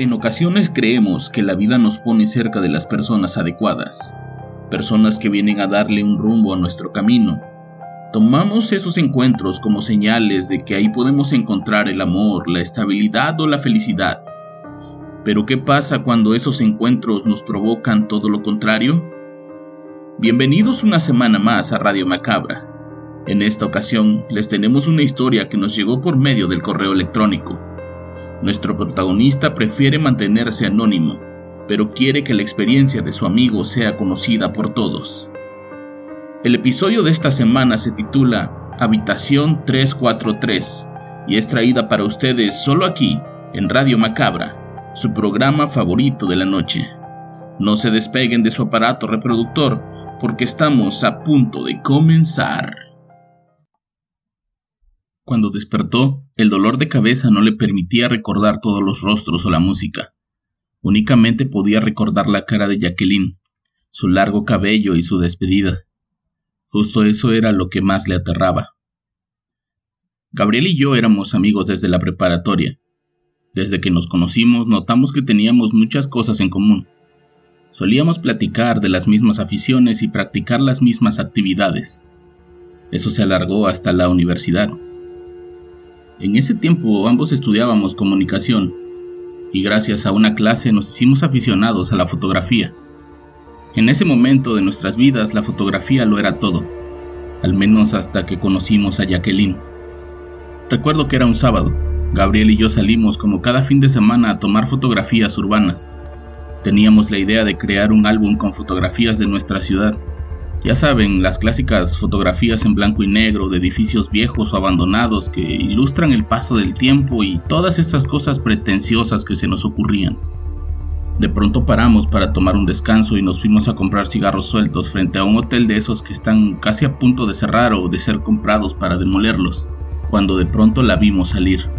En ocasiones creemos que la vida nos pone cerca de las personas adecuadas, personas que vienen a darle un rumbo a nuestro camino. Tomamos esos encuentros como señales de que ahí podemos encontrar el amor, la estabilidad o la felicidad. Pero ¿qué pasa cuando esos encuentros nos provocan todo lo contrario? Bienvenidos una semana más a Radio Macabra. En esta ocasión les tenemos una historia que nos llegó por medio del correo electrónico. Nuestro protagonista prefiere mantenerse anónimo, pero quiere que la experiencia de su amigo sea conocida por todos. El episodio de esta semana se titula Habitación 343 y es traída para ustedes solo aquí, en Radio Macabra, su programa favorito de la noche. No se despeguen de su aparato reproductor porque estamos a punto de comenzar. Cuando despertó, el dolor de cabeza no le permitía recordar todos los rostros o la música. Únicamente podía recordar la cara de Jacqueline, su largo cabello y su despedida. Justo eso era lo que más le aterraba. Gabriel y yo éramos amigos desde la preparatoria. Desde que nos conocimos notamos que teníamos muchas cosas en común. Solíamos platicar de las mismas aficiones y practicar las mismas actividades. Eso se alargó hasta la universidad. En ese tiempo ambos estudiábamos comunicación y gracias a una clase nos hicimos aficionados a la fotografía. En ese momento de nuestras vidas la fotografía lo era todo, al menos hasta que conocimos a Jacqueline. Recuerdo que era un sábado, Gabriel y yo salimos como cada fin de semana a tomar fotografías urbanas. Teníamos la idea de crear un álbum con fotografías de nuestra ciudad ya saben, las clásicas fotografías en blanco y negro de edificios viejos o abandonados que ilustran el paso del tiempo y todas esas cosas pretenciosas que se nos ocurrían. De pronto paramos para tomar un descanso y nos fuimos a comprar cigarros sueltos frente a un hotel de esos que están casi a punto de cerrar o de ser comprados para demolerlos, cuando de pronto la vimos salir.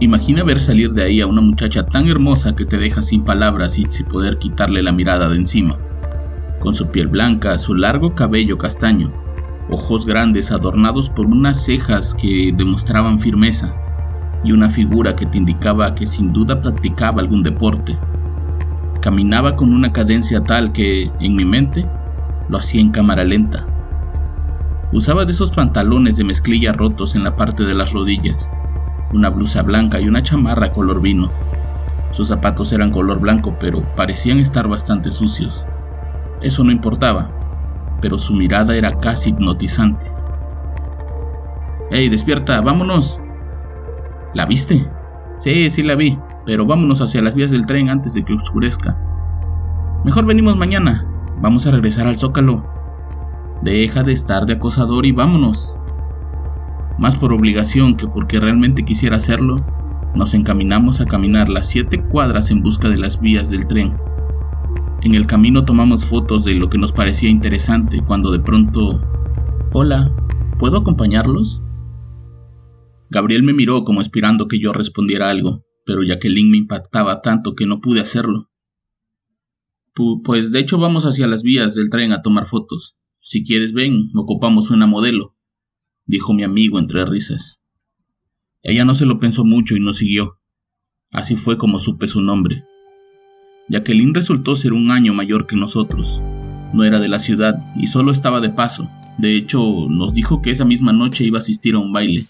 Imagina ver salir de ahí a una muchacha tan hermosa que te deja sin palabras y sin poder quitarle la mirada de encima con su piel blanca, su largo cabello castaño, ojos grandes adornados por unas cejas que demostraban firmeza, y una figura que te indicaba que sin duda practicaba algún deporte. Caminaba con una cadencia tal que, en mi mente, lo hacía en cámara lenta. Usaba de esos pantalones de mezclilla rotos en la parte de las rodillas, una blusa blanca y una chamarra color vino. Sus zapatos eran color blanco, pero parecían estar bastante sucios. Eso no importaba, pero su mirada era casi hipnotizante. ¡Ey, despierta! ¡Vámonos! ¿La viste? Sí, sí la vi, pero vámonos hacia las vías del tren antes de que oscurezca. Mejor venimos mañana. Vamos a regresar al zócalo. Deja de estar de acosador y vámonos. Más por obligación que porque realmente quisiera hacerlo, nos encaminamos a caminar las siete cuadras en busca de las vías del tren. En el camino tomamos fotos de lo que nos parecía interesante cuando de pronto... Hola, ¿puedo acompañarlos? Gabriel me miró como esperando que yo respondiera algo, pero Jacqueline me impactaba tanto que no pude hacerlo. pues de hecho vamos hacia las vías del tren a tomar fotos. Si quieres ven, ocupamos una modelo, dijo mi amigo entre risas. Ella no se lo pensó mucho y no siguió. Así fue como supe su nombre. Jacqueline resultó ser un año mayor que nosotros. No era de la ciudad y solo estaba de paso. De hecho, nos dijo que esa misma noche iba a asistir a un baile,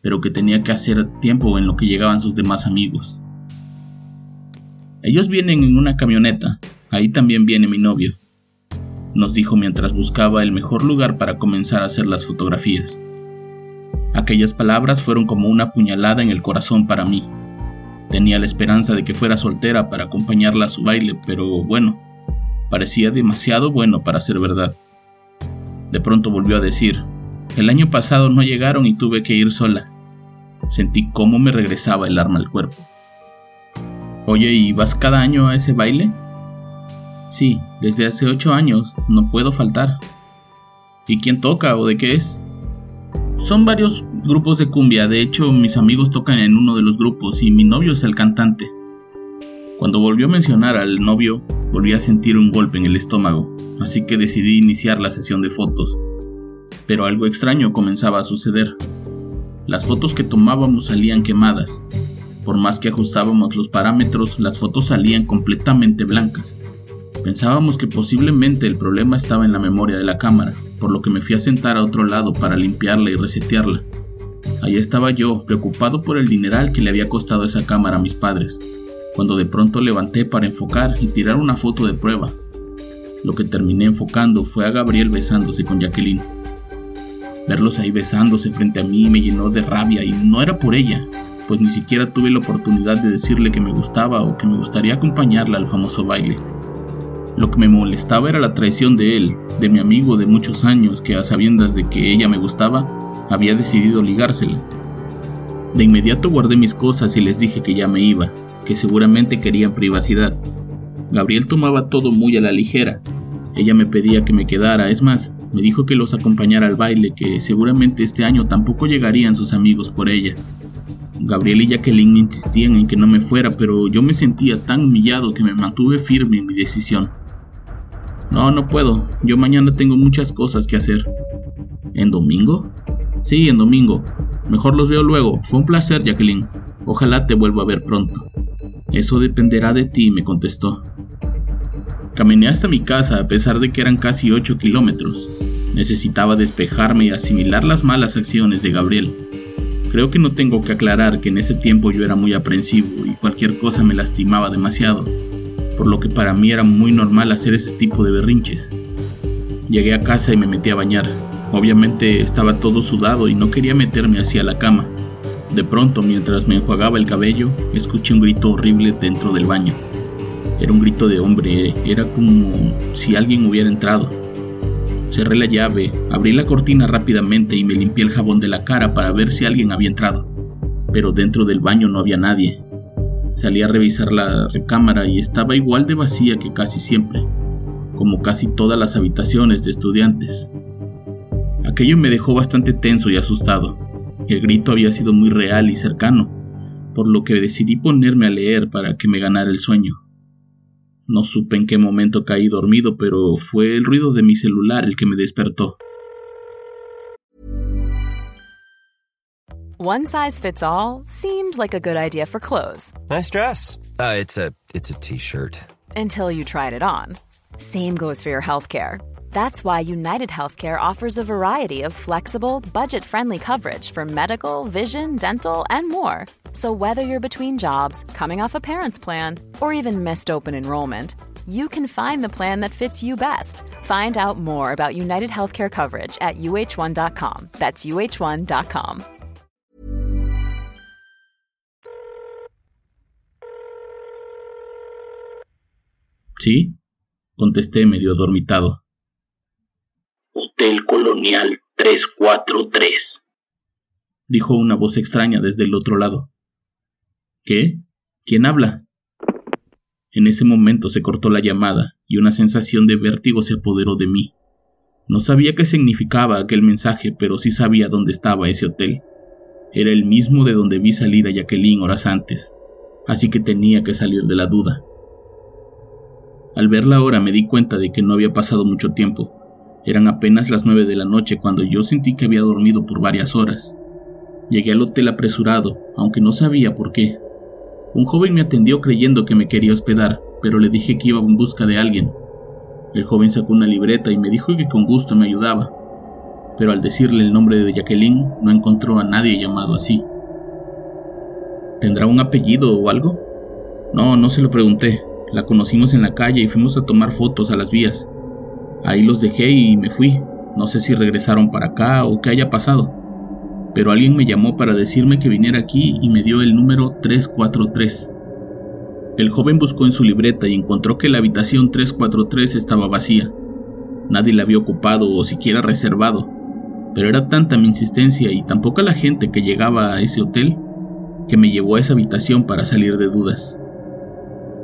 pero que tenía que hacer tiempo en lo que llegaban sus demás amigos. Ellos vienen en una camioneta, ahí también viene mi novio, nos dijo mientras buscaba el mejor lugar para comenzar a hacer las fotografías. Aquellas palabras fueron como una puñalada en el corazón para mí. Tenía la esperanza de que fuera soltera para acompañarla a su baile, pero bueno, parecía demasiado bueno para ser verdad. De pronto volvió a decir, el año pasado no llegaron y tuve que ir sola. Sentí cómo me regresaba el arma al cuerpo. Oye, ¿y vas cada año a ese baile? Sí, desde hace ocho años, no puedo faltar. ¿Y quién toca o de qué es? Son varios grupos de cumbia, de hecho mis amigos tocan en uno de los grupos y mi novio es el cantante. Cuando volvió a mencionar al novio, volví a sentir un golpe en el estómago, así que decidí iniciar la sesión de fotos. Pero algo extraño comenzaba a suceder. Las fotos que tomábamos salían quemadas. Por más que ajustábamos los parámetros, las fotos salían completamente blancas. Pensábamos que posiblemente el problema estaba en la memoria de la cámara, por lo que me fui a sentar a otro lado para limpiarla y resetearla. Allí estaba yo, preocupado por el dineral que le había costado esa cámara a mis padres, cuando de pronto levanté para enfocar y tirar una foto de prueba. Lo que terminé enfocando fue a Gabriel besándose con Jacqueline. Verlos ahí besándose frente a mí me llenó de rabia y no era por ella, pues ni siquiera tuve la oportunidad de decirle que me gustaba o que me gustaría acompañarla al famoso baile. Lo que me molestaba era la traición de él, de mi amigo de muchos años que a sabiendas de que ella me gustaba, había decidido ligársela. De inmediato guardé mis cosas y les dije que ya me iba, que seguramente querían privacidad. Gabriel tomaba todo muy a la ligera. Ella me pedía que me quedara, es más, me dijo que los acompañara al baile, que seguramente este año tampoco llegarían sus amigos por ella. Gabriel y Jacqueline insistían en que no me fuera, pero yo me sentía tan humillado que me mantuve firme en mi decisión. No, no puedo. Yo mañana tengo muchas cosas que hacer. ¿En domingo? Sí, en domingo. Mejor los veo luego. Fue un placer, Jacqueline. Ojalá te vuelva a ver pronto. Eso dependerá de ti, me contestó. Caminé hasta mi casa a pesar de que eran casi 8 kilómetros. Necesitaba despejarme y asimilar las malas acciones de Gabriel. Creo que no tengo que aclarar que en ese tiempo yo era muy aprensivo y cualquier cosa me lastimaba demasiado por lo que para mí era muy normal hacer ese tipo de berrinches. Llegué a casa y me metí a bañar. Obviamente estaba todo sudado y no quería meterme hacia la cama. De pronto, mientras me enjuagaba el cabello, escuché un grito horrible dentro del baño. Era un grito de hombre, era como si alguien hubiera entrado. Cerré la llave, abrí la cortina rápidamente y me limpié el jabón de la cara para ver si alguien había entrado. Pero dentro del baño no había nadie. Salí a revisar la recámara y estaba igual de vacía que casi siempre, como casi todas las habitaciones de estudiantes. Aquello me dejó bastante tenso y asustado. El grito había sido muy real y cercano, por lo que decidí ponerme a leer para que me ganara el sueño. No supe en qué momento caí dormido, pero fue el ruido de mi celular el que me despertó. One size fits all seemed like a good idea for clothes. Nice dress. Uh, it's a it's a t-shirt. Until you tried it on. Same goes for your healthcare. That's why United Healthcare offers a variety of flexible, budget-friendly coverage for medical, vision, dental, and more. So whether you're between jobs, coming off a parent's plan, or even missed open enrollment, you can find the plan that fits you best. Find out more about United Healthcare coverage at uh1.com. That's uh1.com. ¿Sí? contesté medio dormitado. Hotel Colonial 343, dijo una voz extraña desde el otro lado. ¿Qué? ¿Quién habla? En ese momento se cortó la llamada y una sensación de vértigo se apoderó de mí. No sabía qué significaba aquel mensaje, pero sí sabía dónde estaba ese hotel. Era el mismo de donde vi salir a Jacqueline horas antes, así que tenía que salir de la duda. Al ver la hora me di cuenta de que no había pasado mucho tiempo. Eran apenas las nueve de la noche cuando yo sentí que había dormido por varias horas. Llegué al hotel apresurado, aunque no sabía por qué. Un joven me atendió creyendo que me quería hospedar, pero le dije que iba en busca de alguien. El joven sacó una libreta y me dijo que con gusto me ayudaba, pero al decirle el nombre de Jacqueline no encontró a nadie llamado así. ¿Tendrá un apellido o algo? No, no se lo pregunté, la conocimos en la calle y fuimos a tomar fotos a las vías. Ahí los dejé y me fui. No sé si regresaron para acá o qué haya pasado. Pero alguien me llamó para decirme que viniera aquí y me dio el número 343. El joven buscó en su libreta y encontró que la habitación 343 estaba vacía. Nadie la había ocupado o siquiera reservado. Pero era tanta mi insistencia y tan poca la gente que llegaba a ese hotel que me llevó a esa habitación para salir de dudas.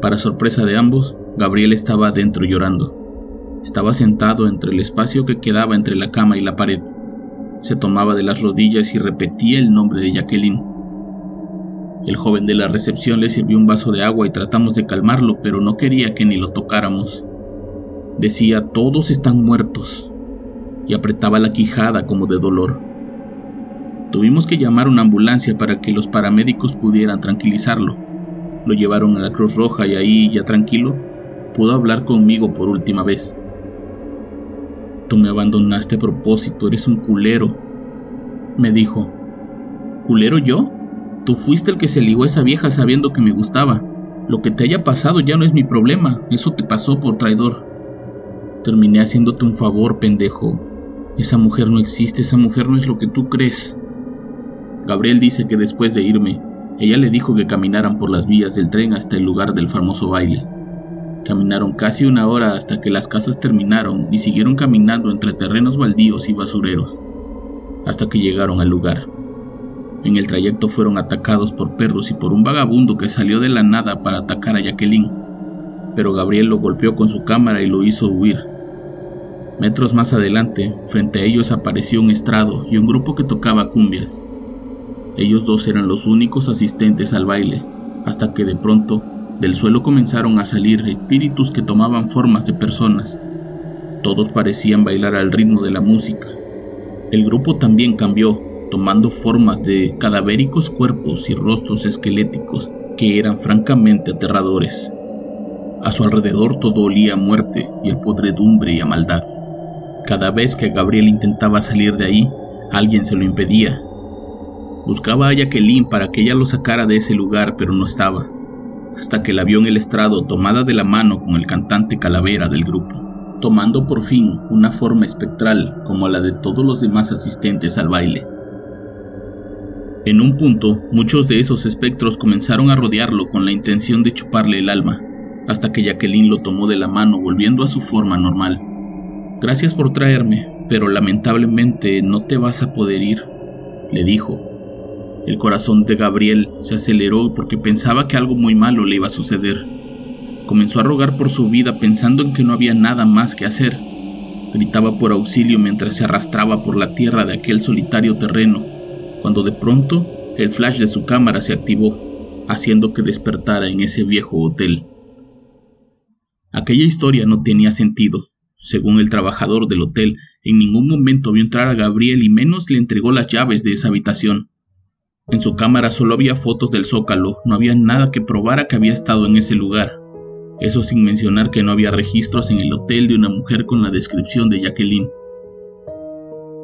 Para sorpresa de ambos, Gabriel estaba adentro llorando. Estaba sentado entre el espacio que quedaba entre la cama y la pared. Se tomaba de las rodillas y repetía el nombre de Jacqueline. El joven de la recepción le sirvió un vaso de agua y tratamos de calmarlo, pero no quería que ni lo tocáramos. Decía, todos están muertos, y apretaba la quijada como de dolor. Tuvimos que llamar una ambulancia para que los paramédicos pudieran tranquilizarlo. Lo llevaron a la Cruz Roja y ahí, ya tranquilo, pudo hablar conmigo por última vez. Tú me abandonaste a propósito, eres un culero. Me dijo, ¿culero yo? Tú fuiste el que se ligó a esa vieja sabiendo que me gustaba. Lo que te haya pasado ya no es mi problema, eso te pasó por traidor. Terminé haciéndote un favor, pendejo. Esa mujer no existe, esa mujer no es lo que tú crees. Gabriel dice que después de irme, ella le dijo que caminaran por las vías del tren hasta el lugar del famoso baile. Caminaron casi una hora hasta que las casas terminaron y siguieron caminando entre terrenos baldíos y basureros, hasta que llegaron al lugar. En el trayecto fueron atacados por perros y por un vagabundo que salió de la nada para atacar a Jacqueline, pero Gabriel lo golpeó con su cámara y lo hizo huir. Metros más adelante, frente a ellos apareció un estrado y un grupo que tocaba cumbias. Ellos dos eran los únicos asistentes al baile, hasta que de pronto del suelo comenzaron a salir espíritus que tomaban formas de personas. Todos parecían bailar al ritmo de la música. El grupo también cambió, tomando formas de cadavéricos cuerpos y rostros esqueléticos que eran francamente aterradores. A su alrededor todo olía a muerte y a podredumbre y a maldad. Cada vez que Gabriel intentaba salir de ahí, alguien se lo impedía. Buscaba a Jacqueline para que ella lo sacara de ese lugar, pero no estaba, hasta que la vio en el estrado tomada de la mano con el cantante Calavera del grupo, tomando por fin una forma espectral como la de todos los demás asistentes al baile. En un punto, muchos de esos espectros comenzaron a rodearlo con la intención de chuparle el alma, hasta que Jacqueline lo tomó de la mano volviendo a su forma normal. Gracias por traerme, pero lamentablemente no te vas a poder ir, le dijo. El corazón de Gabriel se aceleró porque pensaba que algo muy malo le iba a suceder. Comenzó a rogar por su vida pensando en que no había nada más que hacer. Gritaba por auxilio mientras se arrastraba por la tierra de aquel solitario terreno cuando de pronto el flash de su cámara se activó, haciendo que despertara en ese viejo hotel. Aquella historia no tenía sentido. Según el trabajador del hotel, en ningún momento vio entrar a Gabriel y menos le entregó las llaves de esa habitación. En su cámara solo había fotos del zócalo, no había nada que probara que había estado en ese lugar. Eso sin mencionar que no había registros en el hotel de una mujer con la descripción de Jacqueline.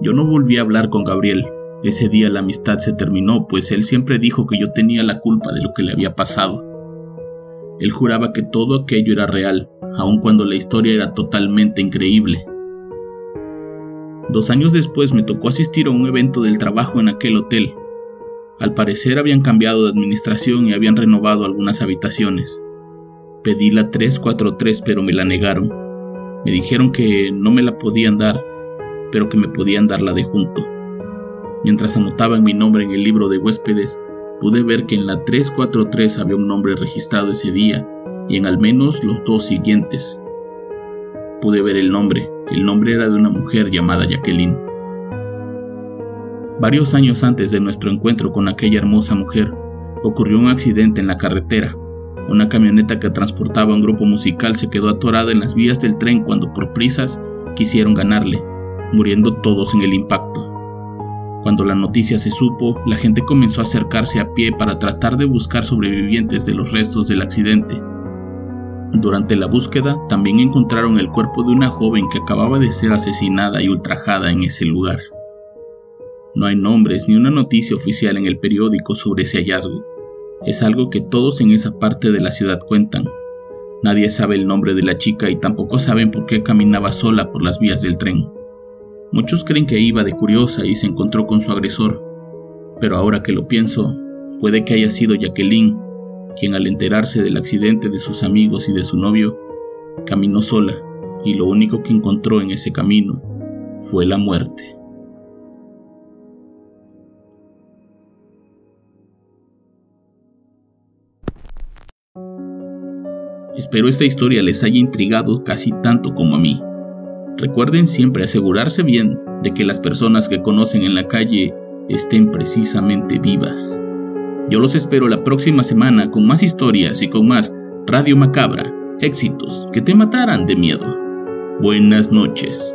Yo no volví a hablar con Gabriel, ese día la amistad se terminó, pues él siempre dijo que yo tenía la culpa de lo que le había pasado. Él juraba que todo aquello era real, aun cuando la historia era totalmente increíble. Dos años después me tocó asistir a un evento del trabajo en aquel hotel. Al parecer habían cambiado de administración y habían renovado algunas habitaciones. Pedí la 343 pero me la negaron. Me dijeron que no me la podían dar, pero que me podían dar la de junto. Mientras anotaban mi nombre en el libro de huéspedes, pude ver que en la 343 había un nombre registrado ese día y en al menos los dos siguientes. Pude ver el nombre, el nombre era de una mujer llamada Jacqueline. Varios años antes de nuestro encuentro con aquella hermosa mujer, ocurrió un accidente en la carretera. Una camioneta que transportaba un grupo musical se quedó atorada en las vías del tren cuando por prisas quisieron ganarle, muriendo todos en el impacto. Cuando la noticia se supo, la gente comenzó a acercarse a pie para tratar de buscar sobrevivientes de los restos del accidente. Durante la búsqueda también encontraron el cuerpo de una joven que acababa de ser asesinada y ultrajada en ese lugar. No hay nombres ni una noticia oficial en el periódico sobre ese hallazgo. Es algo que todos en esa parte de la ciudad cuentan. Nadie sabe el nombre de la chica y tampoco saben por qué caminaba sola por las vías del tren. Muchos creen que iba de curiosa y se encontró con su agresor, pero ahora que lo pienso, puede que haya sido Jacqueline, quien al enterarse del accidente de sus amigos y de su novio, caminó sola y lo único que encontró en ese camino fue la muerte. Espero esta historia les haya intrigado casi tanto como a mí. Recuerden siempre asegurarse bien de que las personas que conocen en la calle estén precisamente vivas. Yo los espero la próxima semana con más historias y con más Radio Macabra, éxitos que te matarán de miedo. Buenas noches.